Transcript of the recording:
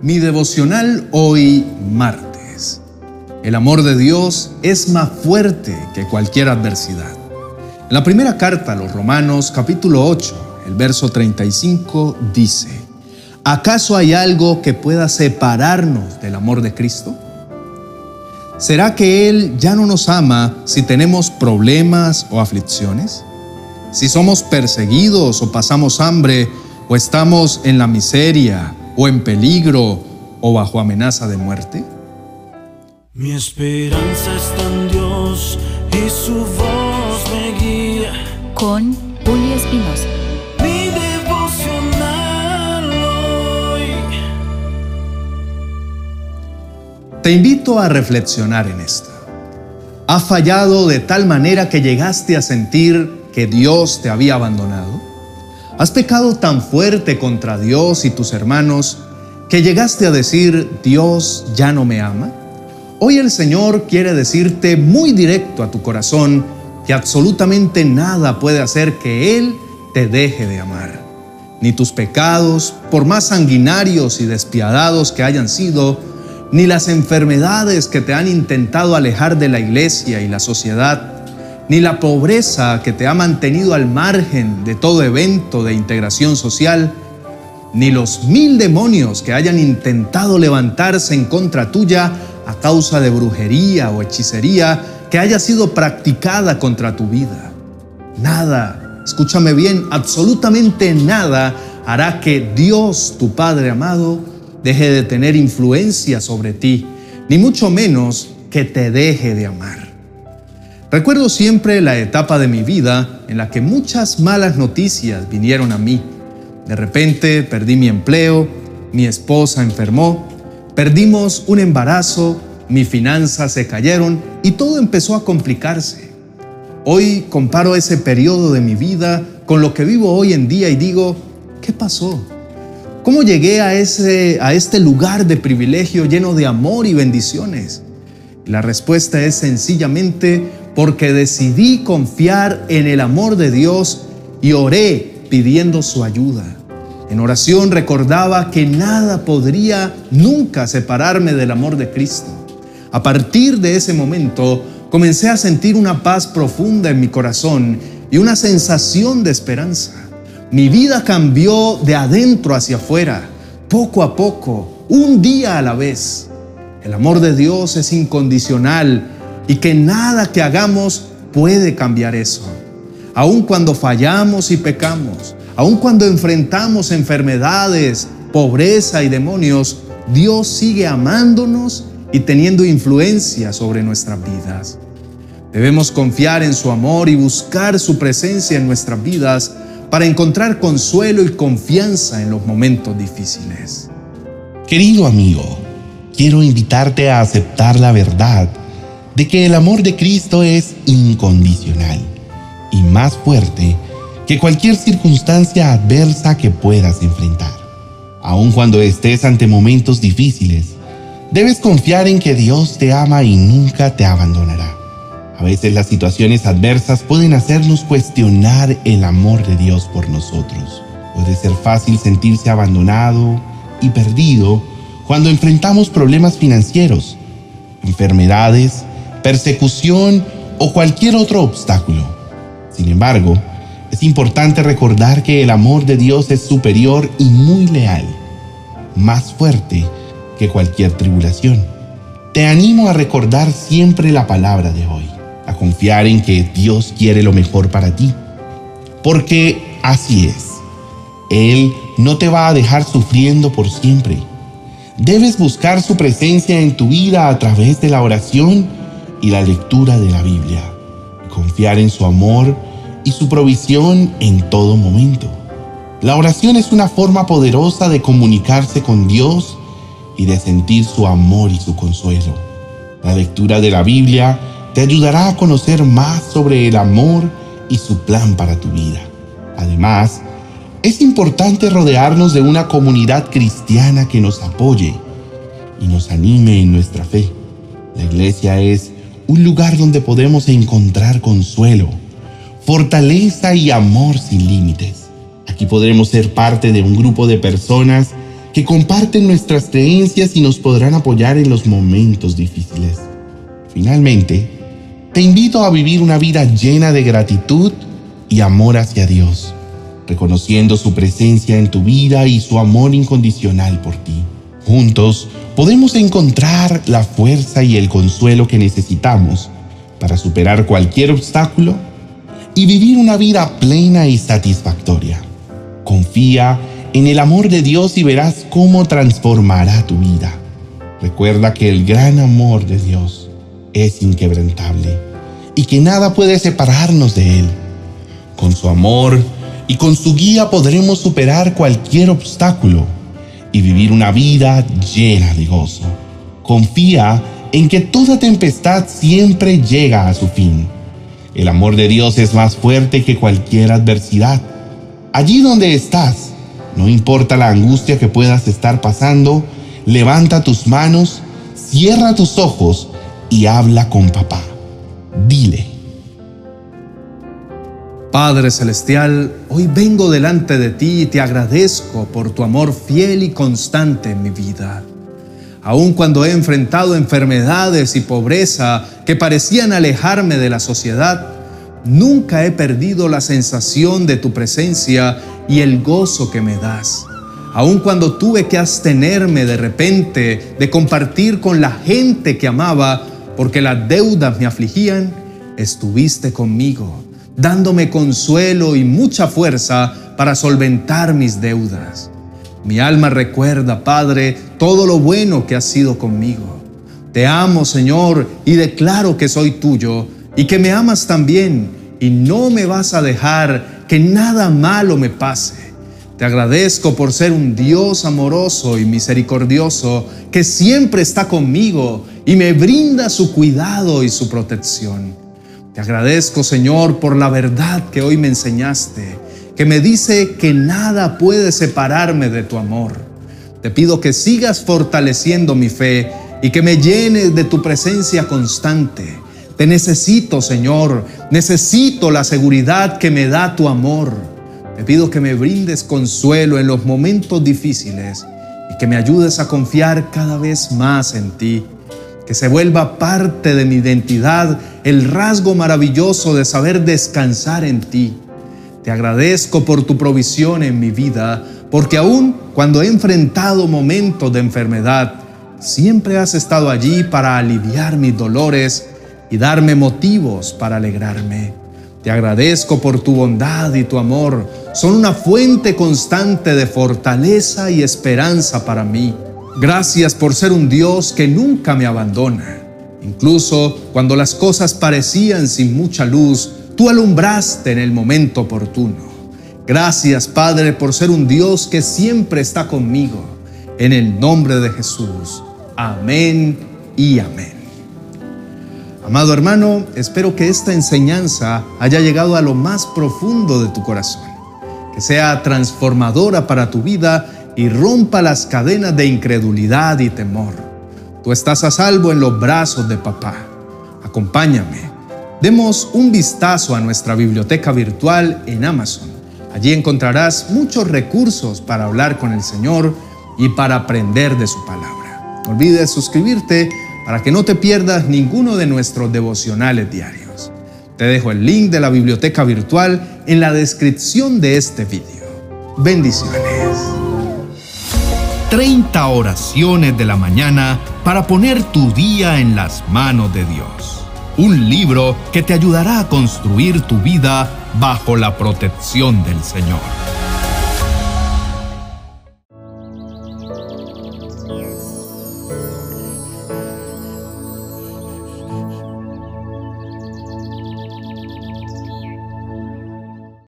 Mi devocional hoy martes. El amor de Dios es más fuerte que cualquier adversidad. La primera carta a los Romanos capítulo 8, el verso 35 dice, ¿acaso hay algo que pueda separarnos del amor de Cristo? ¿Será que Él ya no nos ama si tenemos problemas o aflicciones? Si somos perseguidos o pasamos hambre o estamos en la miseria o en peligro o bajo amenaza de muerte? Mi esperanza está en Dios y su voz me guía. Con Julio Espinosa. Mi devocional hoy. Te invito a reflexionar en esto. ¿Has fallado de tal manera que llegaste a sentir que Dios te había abandonado? ¿Has pecado tan fuerte contra Dios y tus hermanos que llegaste a decir, Dios ya no me ama? Hoy el Señor quiere decirte muy directo a tu corazón que absolutamente nada puede hacer que Él te deje de amar. Ni tus pecados, por más sanguinarios y despiadados que hayan sido, ni las enfermedades que te han intentado alejar de la iglesia y la sociedad, ni la pobreza que te ha mantenido al margen de todo evento de integración social, ni los mil demonios que hayan intentado levantarse en contra tuya a causa de brujería o hechicería que haya sido practicada contra tu vida. Nada, escúchame bien, absolutamente nada hará que Dios, tu Padre amado, deje de tener influencia sobre ti, ni mucho menos que te deje de amar. Recuerdo siempre la etapa de mi vida en la que muchas malas noticias vinieron a mí. De repente perdí mi empleo, mi esposa enfermó, perdimos un embarazo, mis finanzas se cayeron y todo empezó a complicarse. Hoy comparo ese periodo de mi vida con lo que vivo hoy en día y digo, ¿qué pasó? ¿Cómo llegué a, ese, a este lugar de privilegio lleno de amor y bendiciones? la respuesta es sencillamente porque decidí confiar en el amor de Dios y oré pidiendo su ayuda. En oración recordaba que nada podría nunca separarme del amor de Cristo. A partir de ese momento comencé a sentir una paz profunda en mi corazón y una sensación de esperanza. Mi vida cambió de adentro hacia afuera, poco a poco, un día a la vez. El amor de Dios es incondicional y que nada que hagamos puede cambiar eso. Aun cuando fallamos y pecamos, aun cuando enfrentamos enfermedades, pobreza y demonios, Dios sigue amándonos y teniendo influencia sobre nuestras vidas. Debemos confiar en su amor y buscar su presencia en nuestras vidas para encontrar consuelo y confianza en los momentos difíciles. Querido amigo, quiero invitarte a aceptar la verdad de que el amor de Cristo es incondicional y más fuerte que cualquier circunstancia adversa que puedas enfrentar. Aun cuando estés ante momentos difíciles, debes confiar en que Dios te ama y nunca te abandonará. A veces las situaciones adversas pueden hacernos cuestionar el amor de Dios por nosotros. Puede ser fácil sentirse abandonado y perdido cuando enfrentamos problemas financieros, enfermedades, persecución o cualquier otro obstáculo. Sin embargo, es importante recordar que el amor de Dios es superior y muy leal, más fuerte que cualquier tribulación. Te animo a recordar siempre la palabra de hoy, a confiar en que Dios quiere lo mejor para ti, porque así es. Él no te va a dejar sufriendo por siempre. Debes buscar su presencia en tu vida a través de la oración y la lectura de la Biblia, confiar en su amor y su provisión en todo momento. La oración es una forma poderosa de comunicarse con Dios y de sentir su amor y su consuelo. La lectura de la Biblia te ayudará a conocer más sobre el amor y su plan para tu vida. Además, es importante rodearnos de una comunidad cristiana que nos apoye y nos anime en nuestra fe. La iglesia es un lugar donde podemos encontrar consuelo, fortaleza y amor sin límites. Aquí podremos ser parte de un grupo de personas que comparten nuestras creencias y nos podrán apoyar en los momentos difíciles. Finalmente, te invito a vivir una vida llena de gratitud y amor hacia Dios, reconociendo su presencia en tu vida y su amor incondicional por ti. Juntos podemos encontrar la fuerza y el consuelo que necesitamos para superar cualquier obstáculo y vivir una vida plena y satisfactoria. Confía en el amor de Dios y verás cómo transformará tu vida. Recuerda que el gran amor de Dios es inquebrantable y que nada puede separarnos de Él. Con su amor y con su guía podremos superar cualquier obstáculo y vivir una vida llena de gozo. Confía en que toda tempestad siempre llega a su fin. El amor de Dios es más fuerte que cualquier adversidad. Allí donde estás, no importa la angustia que puedas estar pasando, levanta tus manos, cierra tus ojos y habla con papá. Dile. Padre Celestial, hoy vengo delante de ti y te agradezco por tu amor fiel y constante en mi vida. Aun cuando he enfrentado enfermedades y pobreza que parecían alejarme de la sociedad, nunca he perdido la sensación de tu presencia y el gozo que me das. Aun cuando tuve que abstenerme de repente de compartir con la gente que amaba porque las deudas me afligían, estuviste conmigo dándome consuelo y mucha fuerza para solventar mis deudas. Mi alma recuerda, Padre, todo lo bueno que has sido conmigo. Te amo, Señor, y declaro que soy tuyo y que me amas también y no me vas a dejar que nada malo me pase. Te agradezco por ser un Dios amoroso y misericordioso que siempre está conmigo y me brinda su cuidado y su protección. Te agradezco, Señor, por la verdad que hoy me enseñaste, que me dice que nada puede separarme de tu amor. Te pido que sigas fortaleciendo mi fe y que me llenes de tu presencia constante. Te necesito, Señor, necesito la seguridad que me da tu amor. Te pido que me brindes consuelo en los momentos difíciles y que me ayudes a confiar cada vez más en ti que se vuelva parte de mi identidad el rasgo maravilloso de saber descansar en ti. Te agradezco por tu provisión en mi vida, porque aún cuando he enfrentado momentos de enfermedad, siempre has estado allí para aliviar mis dolores y darme motivos para alegrarme. Te agradezco por tu bondad y tu amor. Son una fuente constante de fortaleza y esperanza para mí. Gracias por ser un Dios que nunca me abandona. Incluso cuando las cosas parecían sin mucha luz, tú alumbraste en el momento oportuno. Gracias, Padre, por ser un Dios que siempre está conmigo. En el nombre de Jesús. Amén y amén. Amado hermano, espero que esta enseñanza haya llegado a lo más profundo de tu corazón, que sea transformadora para tu vida y rompa las cadenas de incredulidad y temor. Tú estás a salvo en los brazos de papá. Acompáñame. Demos un vistazo a nuestra biblioteca virtual en Amazon. Allí encontrarás muchos recursos para hablar con el Señor y para aprender de su palabra. No olvides suscribirte para que no te pierdas ninguno de nuestros devocionales diarios. Te dejo el link de la biblioteca virtual en la descripción de este video. Bendiciones. 30 oraciones de la mañana para poner tu día en las manos de Dios. Un libro que te ayudará a construir tu vida bajo la protección del Señor.